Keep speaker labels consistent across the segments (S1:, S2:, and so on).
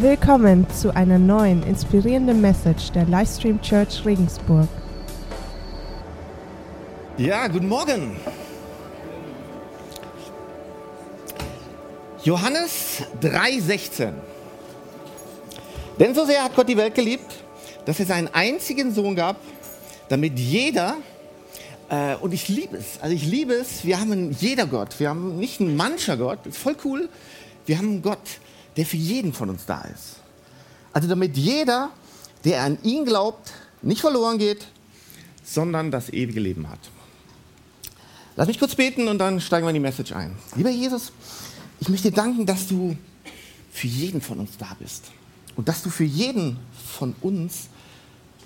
S1: Willkommen zu einer neuen inspirierenden Message der Livestream Church Regensburg.
S2: Ja, guten Morgen. Johannes 3,16. Denn so sehr hat Gott die Welt geliebt, dass er seinen einzigen Sohn gab, damit jeder, äh, und ich liebe es, also ich liebe es, wir haben einen jeder Gott, wir haben nicht einen mancher Gott, ist voll cool, wir haben einen Gott, der für jeden von uns da ist. Also damit jeder, der an ihn glaubt, nicht verloren geht, sondern das ewige Leben hat. Lass mich kurz beten und dann steigen wir in die Message ein. Lieber Jesus, ich möchte dir danken, dass du für jeden von uns da bist und dass du für jeden von uns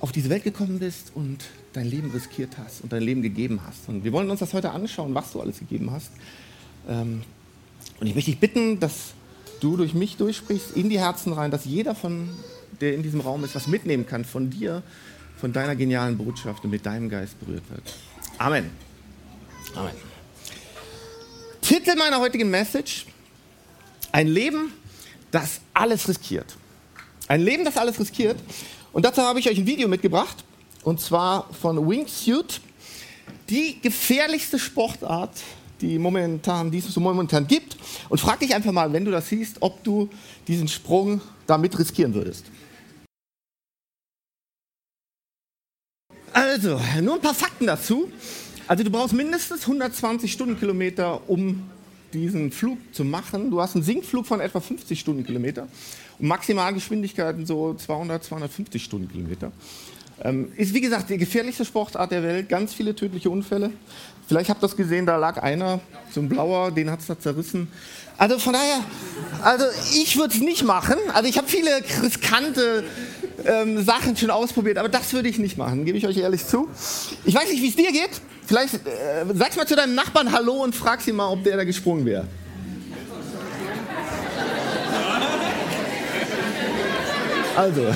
S2: auf diese Welt gekommen bist und dein Leben riskiert hast und dein Leben gegeben hast. Und wir wollen uns das heute anschauen, was du alles gegeben hast. Ähm, und ich möchte dich bitten, dass du durch mich durchsprichst in die Herzen rein, dass jeder von, der in diesem Raum ist, was mitnehmen kann von dir, von deiner genialen Botschaft und mit deinem Geist berührt wird. Amen. Amen. Titel meiner heutigen Message: Ein Leben, das alles riskiert. Ein Leben, das alles riskiert. Und dazu habe ich euch ein Video mitgebracht, und zwar von Wingsuit. Die gefährlichste Sportart, die, momentan, die es momentan gibt. Und frag dich einfach mal, wenn du das siehst, ob du diesen Sprung damit riskieren würdest. Also, nur ein paar Fakten dazu. Also du brauchst mindestens 120 Stundenkilometer, um diesen Flug zu machen. Du hast einen Sinkflug von etwa 50 Stundenkilometer und Maximalgeschwindigkeiten so 200, 250 Stundenkilometer. Ähm, ist wie gesagt die gefährlichste Sportart der Welt, ganz viele tödliche Unfälle. Vielleicht habt ihr das gesehen, da lag einer, so ein blauer, den hat es da zerrissen. Also von daher, also ich würde es nicht machen. Also ich habe viele riskante ähm, Sachen schon ausprobiert, aber das würde ich nicht machen, gebe ich euch ehrlich zu. Ich weiß nicht, wie es dir geht. Vielleicht äh, sagst mal zu deinem Nachbarn Hallo und fragst ihn mal, ob der da gesprungen wäre. Also.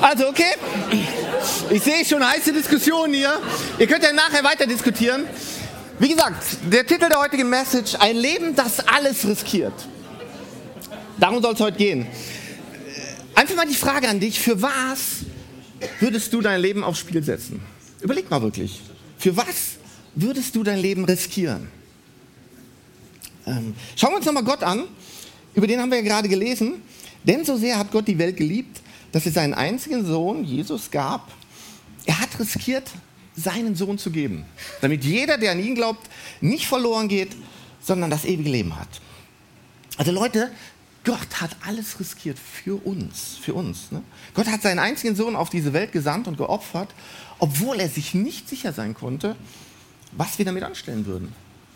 S2: Also, okay. Ich sehe schon heiße Diskussionen hier. Ihr könnt ja nachher weiter diskutieren. Wie gesagt, der Titel der heutigen Message, ein Leben, das alles riskiert. Darum soll es heute gehen. Einfach mal die Frage an dich, für was würdest du dein Leben aufs Spiel setzen? Überleg mal wirklich. Für was würdest du dein Leben riskieren? Ähm, schauen wir uns nochmal Gott an. Über den haben wir ja gerade gelesen. Denn so sehr hat Gott die Welt geliebt, dass er seinen einzigen Sohn, Jesus, gab. Er hat riskiert, seinen Sohn zu geben, damit jeder, der an ihn glaubt, nicht verloren geht, sondern das ewige Leben hat. Also Leute, Gott hat alles riskiert für uns, für uns. Ne? Gott hat seinen einzigen Sohn auf diese Welt gesandt und geopfert, obwohl er sich nicht sicher sein konnte, was wir damit anstellen würden.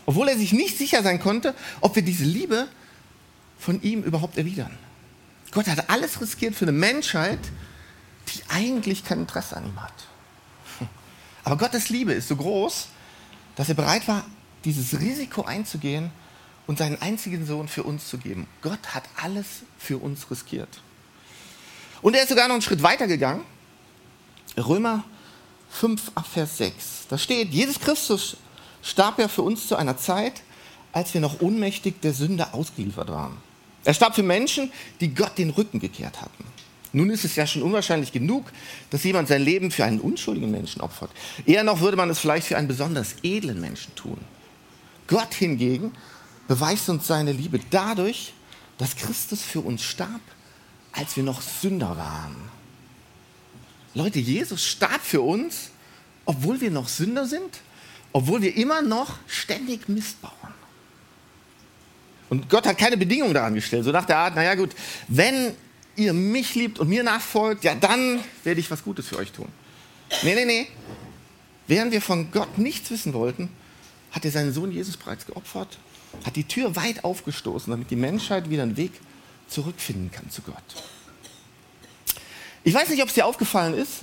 S2: Obwohl er sich nicht sicher sein konnte, ob wir diese Liebe von ihm überhaupt erwidern. Gott hat alles riskiert für eine Menschheit, die eigentlich kein Interesse an ihm hat. Aber Gottes Liebe ist so groß, dass er bereit war, dieses Risiko einzugehen und seinen einzigen Sohn für uns zu geben. Gott hat alles für uns riskiert. Und er ist sogar noch einen Schritt weiter gegangen. Römer 5, Vers 6. Da steht, Jesus Christus starb ja für uns zu einer Zeit, als wir noch ohnmächtig der Sünde ausgeliefert waren. Er starb für Menschen, die Gott den Rücken gekehrt hatten. Nun ist es ja schon unwahrscheinlich genug, dass jemand sein Leben für einen unschuldigen Menschen opfert. Eher noch würde man es vielleicht für einen besonders edlen Menschen tun. Gott hingegen beweist uns seine Liebe dadurch, dass Christus für uns starb, als wir noch Sünder waren. Leute, Jesus starb für uns, obwohl wir noch Sünder sind, obwohl wir immer noch ständig Mist bauen. Und Gott hat keine Bedingungen daran gestellt. So nach der Art, naja gut, wenn ihr mich liebt und mir nachfolgt, ja dann werde ich was Gutes für euch tun. Nee, nee, nee. Während wir von Gott nichts wissen wollten, hat er seinen Sohn Jesus bereits geopfert, hat die Tür weit aufgestoßen, damit die Menschheit wieder einen Weg zurückfinden kann zu Gott. Ich weiß nicht, ob es dir aufgefallen ist,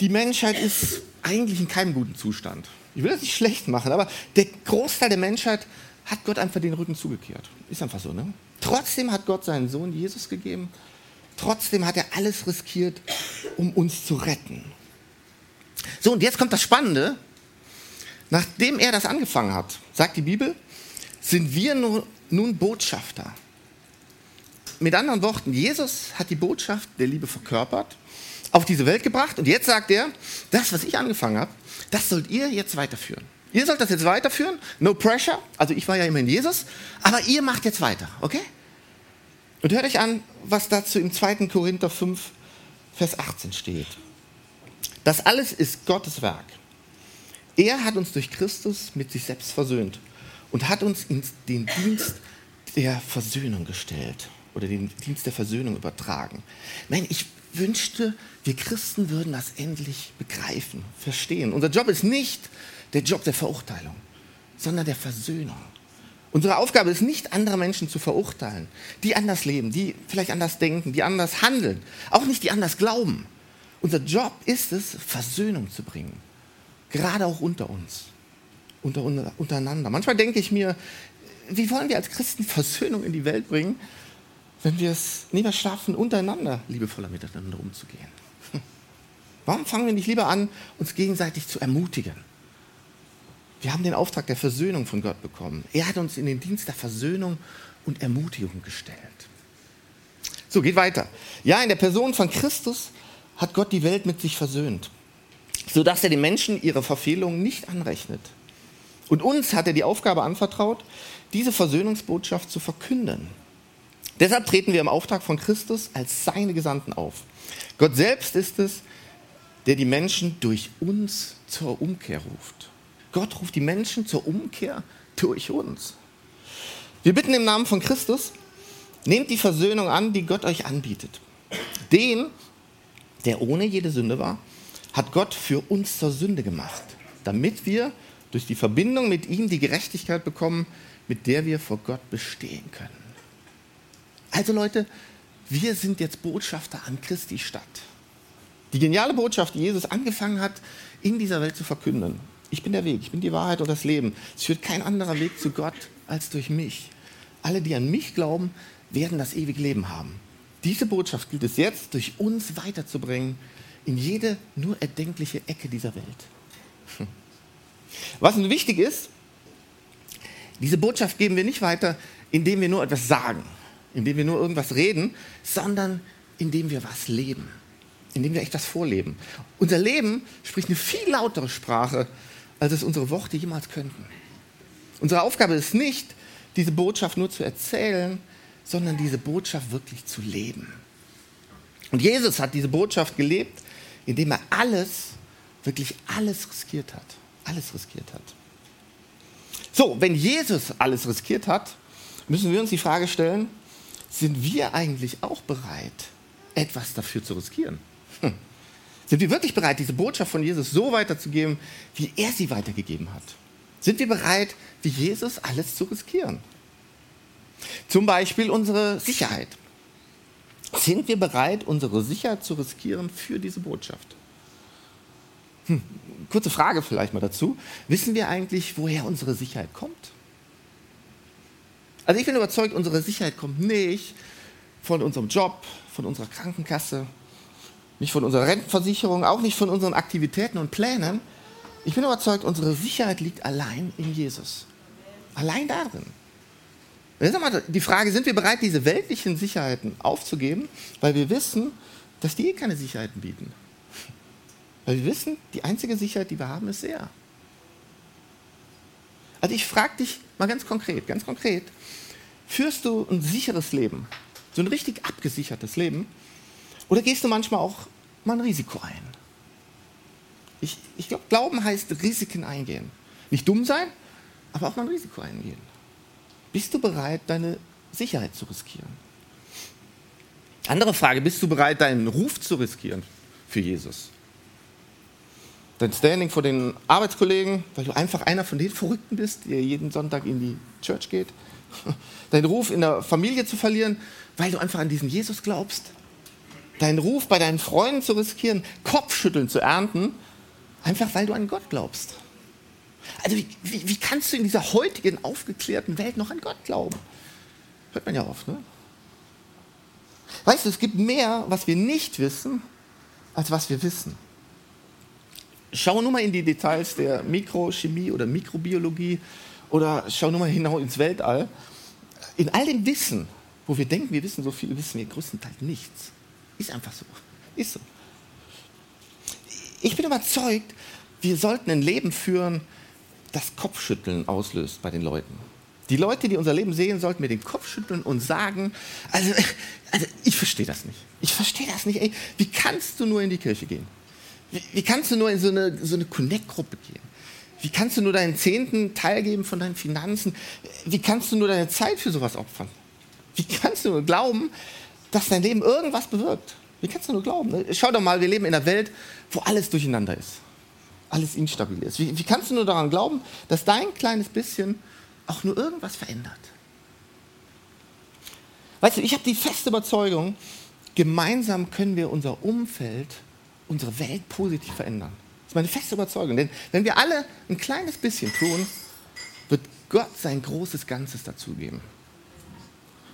S2: die Menschheit ist eigentlich in keinem guten Zustand. Ich will das nicht schlecht machen, aber der Großteil der Menschheit hat Gott einfach den Rücken zugekehrt. Ist einfach so, ne? Trotzdem hat Gott seinen Sohn Jesus gegeben. Trotzdem hat er alles riskiert, um uns zu retten. So, und jetzt kommt das Spannende. Nachdem er das angefangen hat, sagt die Bibel, sind wir nun Botschafter. Mit anderen Worten, Jesus hat die Botschaft der Liebe verkörpert, auf diese Welt gebracht und jetzt sagt er, das, was ich angefangen habe, das sollt ihr jetzt weiterführen. Ihr sollt das jetzt weiterführen, no pressure, also ich war ja immer in Jesus, aber ihr macht jetzt weiter, okay? Und hört euch an, was dazu im 2. Korinther 5, Vers 18 steht. Das alles ist Gottes Werk. Er hat uns durch Christus mit sich selbst versöhnt und hat uns in den Dienst der Versöhnung gestellt oder den Dienst der Versöhnung übertragen. Nein, ich wünschte, wir Christen würden das endlich begreifen, verstehen. Unser Job ist nicht der Job der Verurteilung, sondern der Versöhnung. Unsere Aufgabe ist nicht, andere Menschen zu verurteilen, die anders leben, die vielleicht anders denken, die anders handeln, auch nicht die anders glauben. Unser Job ist es, Versöhnung zu bringen, gerade auch unter uns, unter, untereinander. Manchmal denke ich mir, wie wollen wir als Christen Versöhnung in die Welt bringen, wenn wir es nie mehr schaffen, untereinander liebevoller miteinander umzugehen? Warum fangen wir nicht lieber an, uns gegenseitig zu ermutigen? Wir haben den Auftrag der Versöhnung von Gott bekommen. Er hat uns in den Dienst der Versöhnung und Ermutigung gestellt. So, geht weiter. Ja, in der Person von Christus hat Gott die Welt mit sich versöhnt, sodass er den Menschen ihre Verfehlungen nicht anrechnet. Und uns hat er die Aufgabe anvertraut, diese Versöhnungsbotschaft zu verkünden. Deshalb treten wir im Auftrag von Christus als seine Gesandten auf. Gott selbst ist es, der die Menschen durch uns zur Umkehr ruft. Gott ruft die Menschen zur Umkehr durch uns. Wir bitten im Namen von Christus, nehmt die Versöhnung an, die Gott euch anbietet. Den, der ohne jede Sünde war, hat Gott für uns zur Sünde gemacht, damit wir durch die Verbindung mit ihm die Gerechtigkeit bekommen, mit der wir vor Gott bestehen können. Also Leute, wir sind jetzt Botschafter an Christi Stadt. Die geniale Botschaft, die Jesus angefangen hat, in dieser Welt zu verkünden. Ich bin der Weg, ich bin die Wahrheit und das Leben. Es führt kein anderer Weg zu Gott als durch mich. Alle, die an mich glauben, werden das ewige Leben haben. Diese Botschaft gilt es jetzt durch uns weiterzubringen in jede nur erdenkliche Ecke dieser Welt. Was nun wichtig ist, diese Botschaft geben wir nicht weiter, indem wir nur etwas sagen, indem wir nur irgendwas reden, sondern indem wir was leben, indem wir echt was vorleben. Unser Leben spricht eine viel lautere Sprache als es unsere Worte jemals könnten. Unsere Aufgabe ist nicht, diese Botschaft nur zu erzählen, sondern diese Botschaft wirklich zu leben. Und Jesus hat diese Botschaft gelebt, indem er alles, wirklich alles riskiert hat. Alles riskiert hat. So, wenn Jesus alles riskiert hat, müssen wir uns die Frage stellen, sind wir eigentlich auch bereit, etwas dafür zu riskieren? Hm. Sind wir wirklich bereit, diese Botschaft von Jesus so weiterzugeben, wie er sie weitergegeben hat? Sind wir bereit, wie Jesus alles zu riskieren? Zum Beispiel unsere Sicherheit. Sind wir bereit, unsere Sicherheit zu riskieren für diese Botschaft? Hm, kurze Frage vielleicht mal dazu. Wissen wir eigentlich, woher unsere Sicherheit kommt? Also ich bin überzeugt, unsere Sicherheit kommt nicht von unserem Job, von unserer Krankenkasse, nicht von unserer Rentenversicherung, auch nicht von unseren Aktivitäten und Plänen. Ich bin überzeugt, unsere Sicherheit liegt allein in Jesus. Allein darin. Jetzt einmal die Frage, sind wir bereit, diese weltlichen Sicherheiten aufzugeben, weil wir wissen, dass die eh keine Sicherheiten bieten. Weil wir wissen, die einzige Sicherheit, die wir haben, ist er. Also ich frage dich mal ganz konkret, ganz konkret, führst du ein sicheres Leben, so ein richtig abgesichertes Leben, oder gehst du manchmal auch mal ein Risiko ein? Ich, ich glaube, Glauben heißt Risiken eingehen. Nicht dumm sein, aber auch mal ein Risiko eingehen. Bist du bereit, deine Sicherheit zu riskieren? Andere Frage, bist du bereit, deinen Ruf zu riskieren für Jesus? Dein Standing vor den Arbeitskollegen, weil du einfach einer von den Verrückten bist, der jeden Sonntag in die Church geht? Deinen Ruf in der Familie zu verlieren, weil du einfach an diesen Jesus glaubst? Deinen Ruf bei deinen Freunden zu riskieren, Kopfschütteln zu ernten, einfach weil du an Gott glaubst. Also wie, wie, wie, kannst du in dieser heutigen aufgeklärten Welt noch an Gott glauben? Hört man ja oft, ne? Weißt du, es gibt mehr, was wir nicht wissen, als was wir wissen. Schau nur mal in die Details der Mikrochemie oder Mikrobiologie oder schau nur mal hinaus ins Weltall. In all dem Wissen, wo wir denken, wir wissen so viel, wissen wir größtenteils nichts. Ist einfach so. Ist so. Ich bin überzeugt, wir sollten ein Leben führen, das Kopfschütteln auslöst bei den Leuten. Die Leute, die unser Leben sehen, sollten mir den Kopf schütteln und sagen, also, also ich verstehe das nicht. Ich verstehe das nicht. Ey, wie kannst du nur in die Kirche gehen? Wie, wie kannst du nur in so eine, so eine Connect-Gruppe gehen? Wie kannst du nur deinen Zehnten teilgeben von deinen Finanzen? Wie kannst du nur deine Zeit für sowas opfern? Wie kannst du nur glauben, dass dein Leben irgendwas bewirkt? Wie kannst du nur glauben? Schau doch mal, wir leben in einer Welt, wo alles durcheinander ist. Alles instabil ist. Wie, wie kannst du nur daran glauben, dass dein kleines bisschen auch nur irgendwas verändert? Weißt du, ich habe die feste Überzeugung, gemeinsam können wir unser Umfeld, unsere Welt positiv verändern. Das ist meine feste Überzeugung. Denn wenn wir alle ein kleines bisschen tun, wird Gott sein großes Ganzes dazugeben.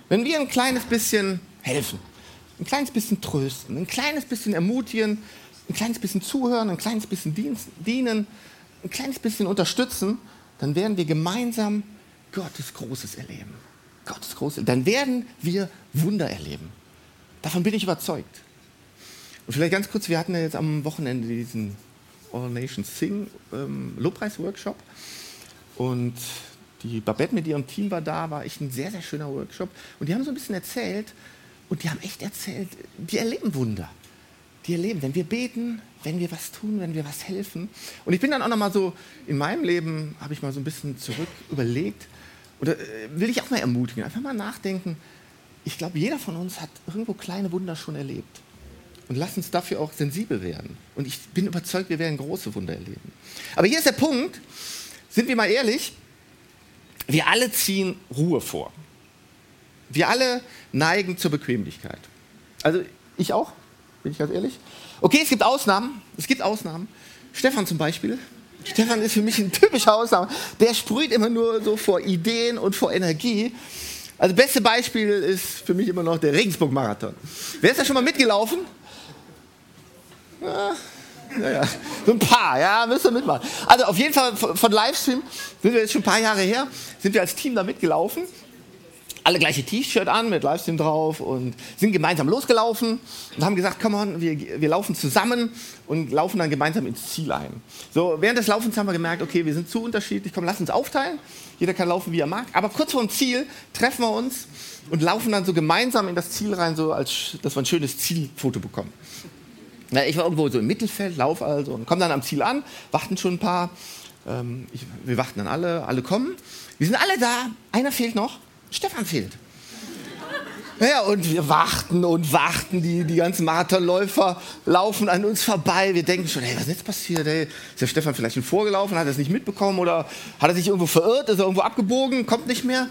S2: Wenn wir ein kleines bisschen helfen, ein kleines bisschen trösten, ein kleines bisschen ermutigen, ein kleines bisschen zuhören, ein kleines bisschen dienen, ein kleines bisschen unterstützen, dann werden wir gemeinsam Gottes Großes erleben. Gottes Großes. Dann werden wir Wunder erleben. Davon bin ich überzeugt. Und vielleicht ganz kurz, wir hatten ja jetzt am Wochenende diesen All Nations Sing ähm, Lobpreis-Workshop. Und die Babette mit ihrem Team war da, war echt ein sehr, sehr schöner Workshop. Und die haben so ein bisschen erzählt, und die haben echt erzählt, die erleben Wunder. Die erleben, wenn wir beten, wenn wir was tun, wenn wir was helfen. Und ich bin dann auch noch mal so, in meinem Leben habe ich mal so ein bisschen zurück überlegt, oder äh, will ich auch mal ermutigen, einfach mal nachdenken. Ich glaube, jeder von uns hat irgendwo kleine Wunder schon erlebt. Und lass uns dafür auch sensibel werden. Und ich bin überzeugt, wir werden große Wunder erleben. Aber hier ist der Punkt, sind wir mal ehrlich, wir alle ziehen Ruhe vor. Wir alle neigen zur Bequemlichkeit. Also ich auch, bin ich ganz ehrlich. Okay, es gibt Ausnahmen. Es gibt Ausnahmen. Stefan zum Beispiel. Stefan ist für mich ein typischer Ausnahme. Der sprüht immer nur so vor Ideen und vor Energie. Also beste Beispiel ist für mich immer noch der Regensburg-Marathon. Wer ist da schon mal mitgelaufen? Ja, naja, so ein paar, ja, müsst ihr mitmachen. Also auf jeden Fall von Livestream sind wir jetzt schon ein paar Jahre her, sind wir als Team da mitgelaufen alle gleiche T-Shirt an mit Livestream drauf und sind gemeinsam losgelaufen und haben gesagt, komm on, wir, wir laufen zusammen und laufen dann gemeinsam ins Ziel ein. So, während des Laufens haben wir gemerkt, okay, wir sind zu unterschiedlich, komm, lass uns aufteilen. Jeder kann laufen, wie er mag. Aber kurz vor dem Ziel treffen wir uns und laufen dann so gemeinsam in das Ziel rein, so als, dass wir ein schönes Zielfoto bekommen. Na, ich war irgendwo so im Mittelfeld, lauf also und komme dann am Ziel an, warten schon ein paar. Ähm, ich, wir warten dann alle, alle kommen. Wir sind alle da, einer fehlt noch. Stefan fehlt. Naja, und wir warten und warten, die, die ganzen Marathonläufer laufen an uns vorbei. Wir denken schon, hey, was ist jetzt passiert? Hey, ist der Stefan vielleicht schon vorgelaufen, hat er es nicht mitbekommen oder hat er sich irgendwo verirrt, ist er irgendwo abgebogen, kommt nicht mehr?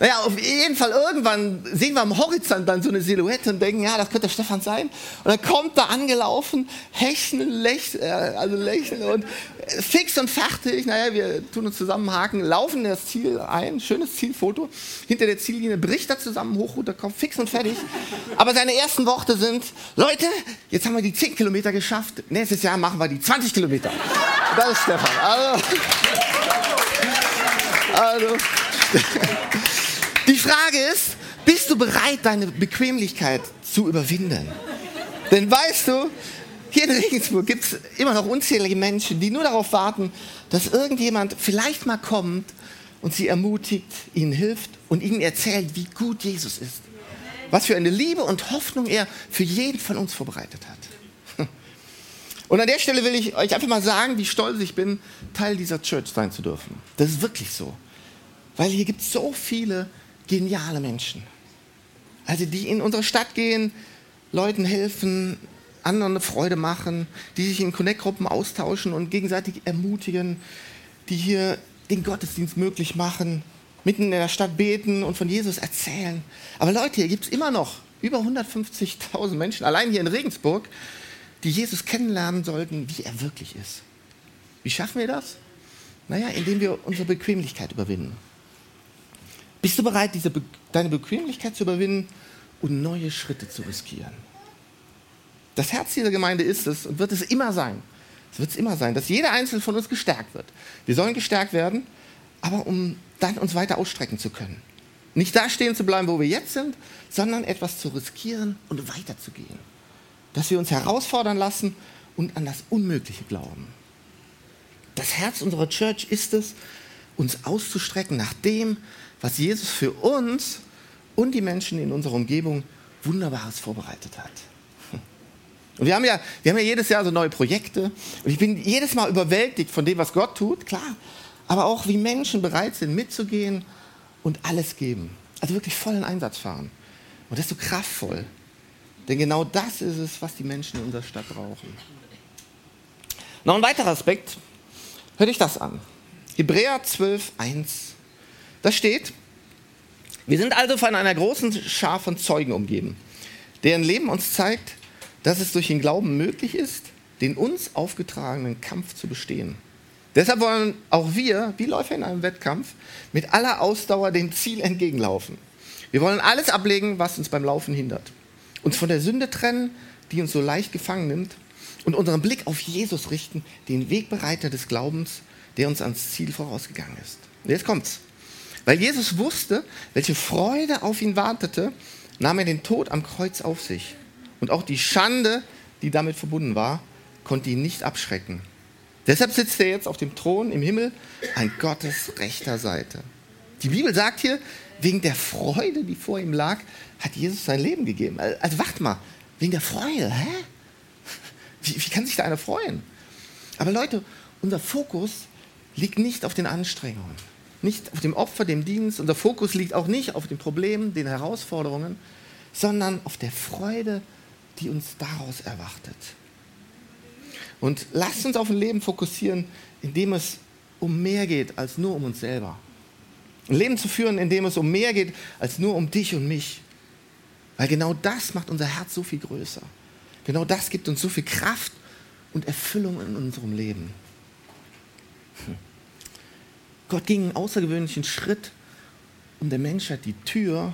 S2: Naja, auf jeden Fall irgendwann sehen wir am Horizont dann so eine Silhouette und denken, ja, das könnte der Stefan sein. Und dann kommt er angelaufen, hecheln, lächeln, äh, also lächeln und fix und fertig. Naja, wir tun uns zusammenhaken, laufen in das Ziel ein, schönes Zielfoto. Hinter der Ziellinie bricht er zusammen, hoch, runter, Kopf, fix und fertig. Aber seine ersten Worte sind, Leute, jetzt haben wir die 10 Kilometer geschafft, nächstes Jahr machen wir die 20 Kilometer. Das ist Stefan. Also, also die Frage ist, bist du bereit, deine Bequemlichkeit zu überwinden? Denn weißt du, hier in Regensburg gibt es immer noch unzählige Menschen, die nur darauf warten, dass irgendjemand vielleicht mal kommt und sie ermutigt, ihnen hilft und ihnen erzählt, wie gut Jesus ist was für eine Liebe und Hoffnung er für jeden von uns vorbereitet hat. Und an der Stelle will ich euch einfach mal sagen, wie stolz ich bin, Teil dieser Church sein zu dürfen. Das ist wirklich so. Weil hier gibt es so viele geniale Menschen. Also die in unsere Stadt gehen, Leuten helfen, anderen eine Freude machen, die sich in Connect-Gruppen austauschen und gegenseitig ermutigen, die hier den Gottesdienst möglich machen, mitten in der Stadt beten und von Jesus erzählen. Aber Leute, hier gibt es immer noch über 150.000 Menschen, allein hier in Regensburg, die Jesus kennenlernen sollten, wie er wirklich ist. Wie schaffen wir das? Naja, indem wir unsere Bequemlichkeit überwinden. Bist du bereit, diese Be deine Bequemlichkeit zu überwinden und neue Schritte zu riskieren. Das Herz dieser Gemeinde ist es und wird es immer sein. Es wird es immer sein, dass jeder Einzelne von uns gestärkt wird. Wir sollen gestärkt werden, aber um dann uns weiter ausstrecken zu können. Nicht da stehen zu bleiben, wo wir jetzt sind, sondern etwas zu riskieren und weiterzugehen. Dass wir uns herausfordern lassen und an das Unmögliche glauben. Das Herz unserer Church ist es, uns auszustrecken nach dem, was Jesus für uns und die Menschen in unserer Umgebung Wunderbares vorbereitet hat. Und wir haben, ja, wir haben ja jedes Jahr so neue Projekte. Und ich bin jedes Mal überwältigt von dem, was Gott tut, klar. Aber auch wie Menschen bereit sind, mitzugehen und alles geben. Also wirklich vollen Einsatz fahren. Und das ist so kraftvoll. Denn genau das ist es, was die Menschen in unserer Stadt brauchen. Noch ein weiterer Aspekt. Hört euch das an. Hebräer 12, 1. Da steht, wir sind also von einer großen Schar von Zeugen umgeben, deren Leben uns zeigt, dass es durch den Glauben möglich ist, den uns aufgetragenen Kampf zu bestehen. Deshalb wollen auch wir, wie Läufer in einem Wettkampf, mit aller Ausdauer dem Ziel entgegenlaufen. Wir wollen alles ablegen, was uns beim Laufen hindert. Uns von der Sünde trennen, die uns so leicht gefangen nimmt, und unseren Blick auf Jesus richten, den Wegbereiter des Glaubens, der uns ans Ziel vorausgegangen ist. Und jetzt kommt's. Weil Jesus wusste, welche Freude auf ihn wartete, nahm er den Tod am Kreuz auf sich. Und auch die Schande, die damit verbunden war, konnte ihn nicht abschrecken. Deshalb sitzt er jetzt auf dem Thron im Himmel an Gottes rechter Seite. Die Bibel sagt hier, wegen der Freude, die vor ihm lag, hat Jesus sein Leben gegeben. Also wacht mal, wegen der Freude, hä? Wie, wie kann sich da einer freuen? Aber Leute, unser Fokus liegt nicht auf den Anstrengungen, nicht auf dem Opfer, dem Dienst. Unser Fokus liegt auch nicht auf den Problemen, den Herausforderungen, sondern auf der Freude, die uns daraus erwartet. Und lasst uns auf ein Leben fokussieren, in dem es um mehr geht als nur um uns selber. Ein Leben zu führen, in dem es um mehr geht als nur um dich und mich. Weil genau das macht unser Herz so viel größer. Genau das gibt uns so viel Kraft und Erfüllung in unserem Leben. Gott ging einen außergewöhnlichen Schritt, um der Menschheit die Tür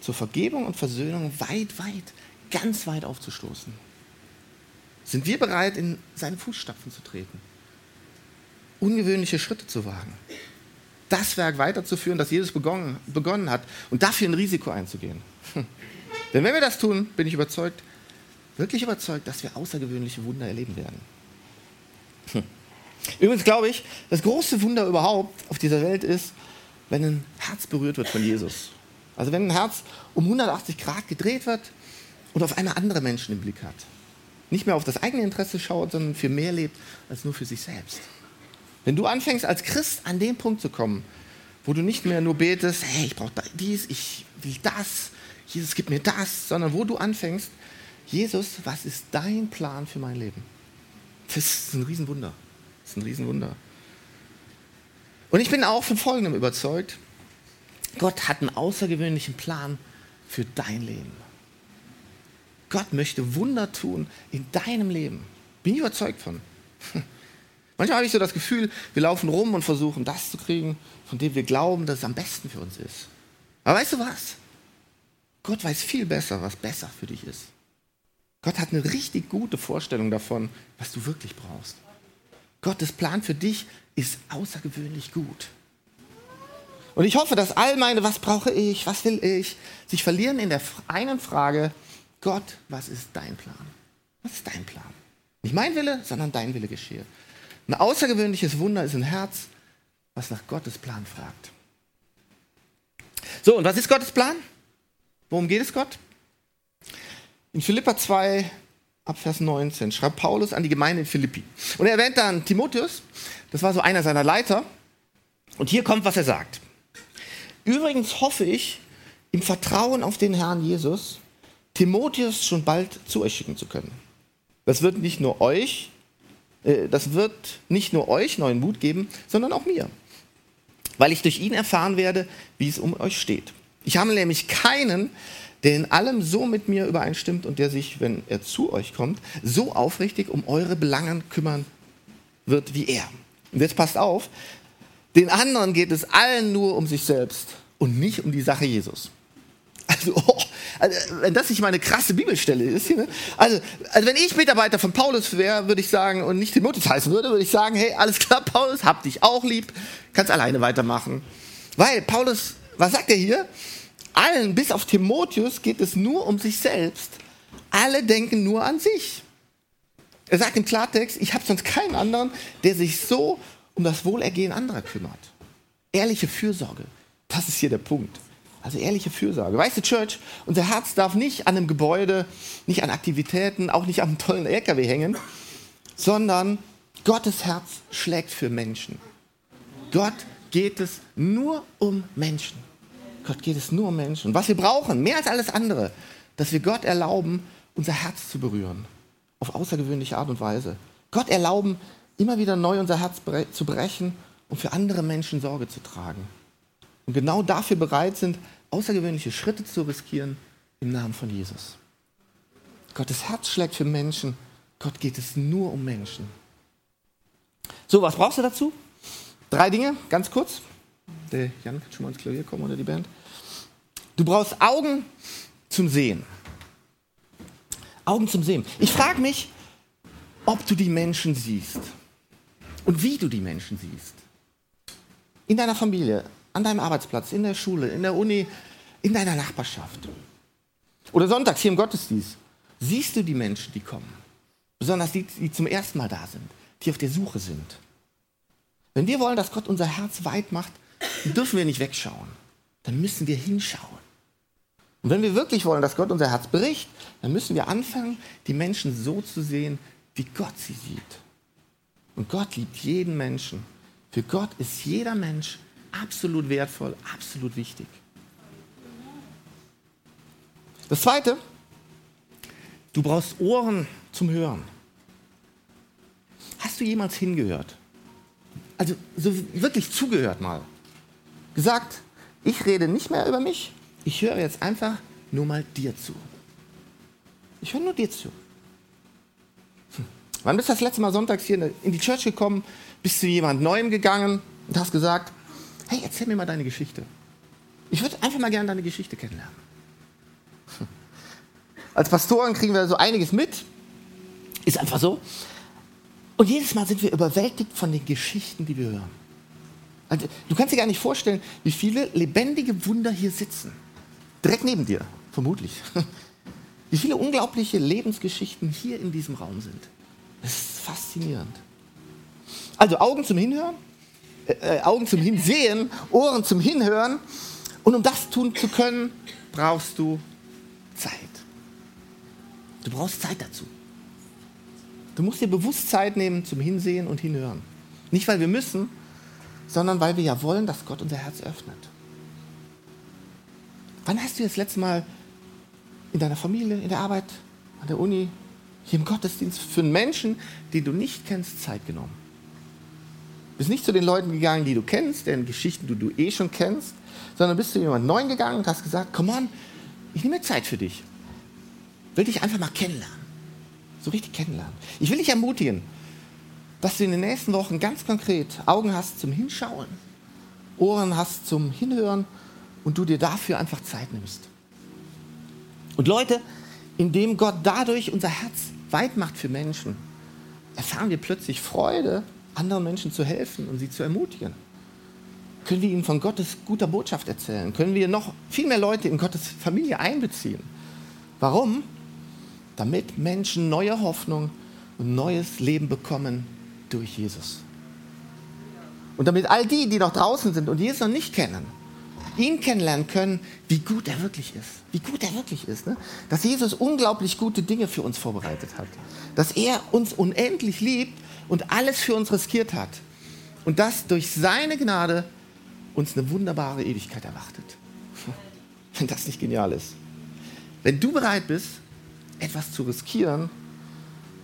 S2: zur Vergebung und Versöhnung weit, weit ganz weit aufzustoßen? Sind wir bereit, in seine Fußstapfen zu treten? Ungewöhnliche Schritte zu wagen? Das Werk weiterzuführen, das Jesus begonnen, begonnen hat und dafür ein Risiko einzugehen? Hm. Denn wenn wir das tun, bin ich überzeugt, wirklich überzeugt, dass wir außergewöhnliche Wunder erleben werden. Hm. Übrigens glaube ich, das große Wunder überhaupt auf dieser Welt ist, wenn ein Herz berührt wird von Jesus. Also wenn ein Herz um 180 Grad gedreht wird und auf einmal andere Menschen im Blick hat. Nicht mehr auf das eigene Interesse schaut, sondern für mehr lebt als nur für sich selbst. Wenn du anfängst als Christ an den Punkt zu kommen, wo du nicht mehr nur betest, hey, ich brauche dies, ich will das, Jesus gibt mir das, sondern wo du anfängst, Jesus, was ist dein Plan für mein Leben? Das ist ein Riesenwunder. Das ist ein Riesenwunder. Und ich bin auch von Folgendem überzeugt. Gott hat einen außergewöhnlichen Plan für dein Leben. Gott möchte Wunder tun in deinem Leben. Bin ich überzeugt von. Manchmal habe ich so das Gefühl, wir laufen rum und versuchen das zu kriegen, von dem wir glauben, dass es am besten für uns ist. Aber weißt du was? Gott weiß viel besser, was besser für dich ist. Gott hat eine richtig gute Vorstellung davon, was du wirklich brauchst. Gottes Plan für dich ist außergewöhnlich gut. Und ich hoffe, dass all meine, was brauche ich, was will ich, sich verlieren in der einen Frage, Gott, was ist dein Plan? Was ist dein Plan? Nicht mein Wille, sondern dein Wille geschehe. Ein außergewöhnliches Wunder ist ein Herz, was nach Gottes Plan fragt. So, und was ist Gottes Plan? Worum geht es Gott? In Philippa 2, Abvers 19, schreibt Paulus an die Gemeinde in Philippi. Und er erwähnt dann Timotheus, das war so einer seiner Leiter. Und hier kommt, was er sagt. Übrigens hoffe ich, im Vertrauen auf den Herrn Jesus, Timotheus schon bald zu euch schicken zu können. Das wird nicht nur euch, äh, das wird nicht nur euch neuen Mut geben, sondern auch mir, weil ich durch ihn erfahren werde, wie es um euch steht. Ich habe nämlich keinen, der in allem so mit mir übereinstimmt und der sich, wenn er zu euch kommt, so aufrichtig um eure Belangen kümmern wird wie er. Und jetzt passt auf, den anderen geht es allen nur um sich selbst und nicht um die Sache Jesus. Also, oh, also, wenn das nicht mal eine krasse Bibelstelle ist. Hier, ne? also, also, wenn ich Mitarbeiter von Paulus wäre, würde ich sagen, und nicht Timotheus heißen würde, würde ich sagen, hey, alles klar, Paulus, hab dich auch lieb, kannst alleine weitermachen. Weil Paulus, was sagt er hier? Allen, bis auf Timotheus, geht es nur um sich selbst. Alle denken nur an sich. Er sagt im Klartext, ich habe sonst keinen anderen, der sich so um das Wohlergehen anderer kümmert. Ehrliche Fürsorge, das ist hier der Punkt. Also ehrliche Fürsorge. Weißt du, Church, unser Herz darf nicht an einem Gebäude, nicht an Aktivitäten, auch nicht am tollen LKW hängen, sondern Gottes Herz schlägt für Menschen. Gott geht es nur um Menschen. Gott geht es nur um Menschen. Was wir brauchen, mehr als alles andere, dass wir Gott erlauben, unser Herz zu berühren. Auf außergewöhnliche Art und Weise. Gott erlauben, immer wieder neu unser Herz zu brechen und für andere Menschen Sorge zu tragen und genau dafür bereit sind, außergewöhnliche Schritte zu riskieren im Namen von Jesus. Gottes Herz schlägt für Menschen. Gott geht es nur um Menschen. So, was brauchst du dazu? Drei Dinge, ganz kurz. Der Jan kann schon mal ins Klavier kommen oder die Band. Du brauchst Augen zum Sehen. Augen zum Sehen. Ich frage mich, ob du die Menschen siehst und wie du die Menschen siehst. In deiner Familie, an deinem Arbeitsplatz, in der Schule, in der Uni, in deiner Nachbarschaft. Oder sonntags hier im Gottesdienst. Siehst du die Menschen, die kommen? Besonders die, die zum ersten Mal da sind, die auf der Suche sind. Wenn wir wollen, dass Gott unser Herz weit macht, dürfen wir nicht wegschauen. Dann müssen wir hinschauen. Und wenn wir wirklich wollen, dass Gott unser Herz bricht, dann müssen wir anfangen, die Menschen so zu sehen, wie Gott sie sieht. Und Gott liebt jeden Menschen. Für Gott ist jeder Mensch absolut wertvoll, absolut wichtig. Das Zweite, du brauchst Ohren zum Hören. Hast du jemals hingehört? Also so wirklich zugehört mal. Gesagt, ich rede nicht mehr über mich, ich höre jetzt einfach nur mal dir zu. Ich höre nur dir zu. Hm. Wann bist du das letzte Mal sonntags hier in die Church gekommen? Bist du jemand Neuem gegangen und hast gesagt, hey, erzähl mir mal deine Geschichte. Ich würde einfach mal gerne deine Geschichte kennenlernen. Als Pastoren kriegen wir so einiges mit. Ist einfach so. Und jedes Mal sind wir überwältigt von den Geschichten, die wir hören. Also, du kannst dir gar nicht vorstellen, wie viele lebendige Wunder hier sitzen. Direkt neben dir, vermutlich. Wie viele unglaubliche Lebensgeschichten hier in diesem Raum sind. Das ist faszinierend. Also Augen zum Hinhören, äh, Augen zum Hinsehen, Ohren zum Hinhören. Und um das tun zu können, brauchst du Zeit. Du brauchst Zeit dazu. Du musst dir bewusst Zeit nehmen zum Hinsehen und Hinhören. Nicht, weil wir müssen, sondern weil wir ja wollen, dass Gott unser Herz öffnet. Wann hast du das letzte Mal in deiner Familie, in der Arbeit, an der Uni, hier im Gottesdienst für einen Menschen, den du nicht kennst, Zeit genommen? Bist nicht zu den Leuten gegangen, die du kennst, deren Geschichten du, du eh schon kennst, sondern bist zu jemandem Neuen gegangen und hast gesagt, komm on, ich nehme Zeit für dich. Will dich einfach mal kennenlernen. So richtig kennenlernen. Ich will dich ermutigen, dass du in den nächsten Wochen ganz konkret Augen hast zum Hinschauen, Ohren hast zum Hinhören und du dir dafür einfach Zeit nimmst. Und Leute, indem Gott dadurch unser Herz weit macht für Menschen, erfahren wir plötzlich Freude anderen Menschen zu helfen und sie zu ermutigen? Können wir ihnen von Gottes guter Botschaft erzählen? Können wir noch viel mehr Leute in Gottes Familie einbeziehen? Warum? Damit Menschen neue Hoffnung und neues Leben bekommen durch Jesus. Und damit all die, die noch draußen sind und Jesus noch nicht kennen, ihn kennenlernen können, wie gut er wirklich ist. Wie gut er wirklich ist. Ne? Dass Jesus unglaublich gute Dinge für uns vorbereitet hat. Dass er uns unendlich liebt und alles für uns riskiert hat. Und das durch seine Gnade uns eine wunderbare Ewigkeit erwartet. Wenn das nicht genial ist. Wenn du bereit bist, etwas zu riskieren,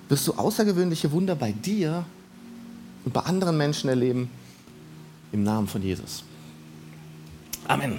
S2: wirst du außergewöhnliche Wunder bei dir und bei anderen Menschen erleben im Namen von Jesus. Amen.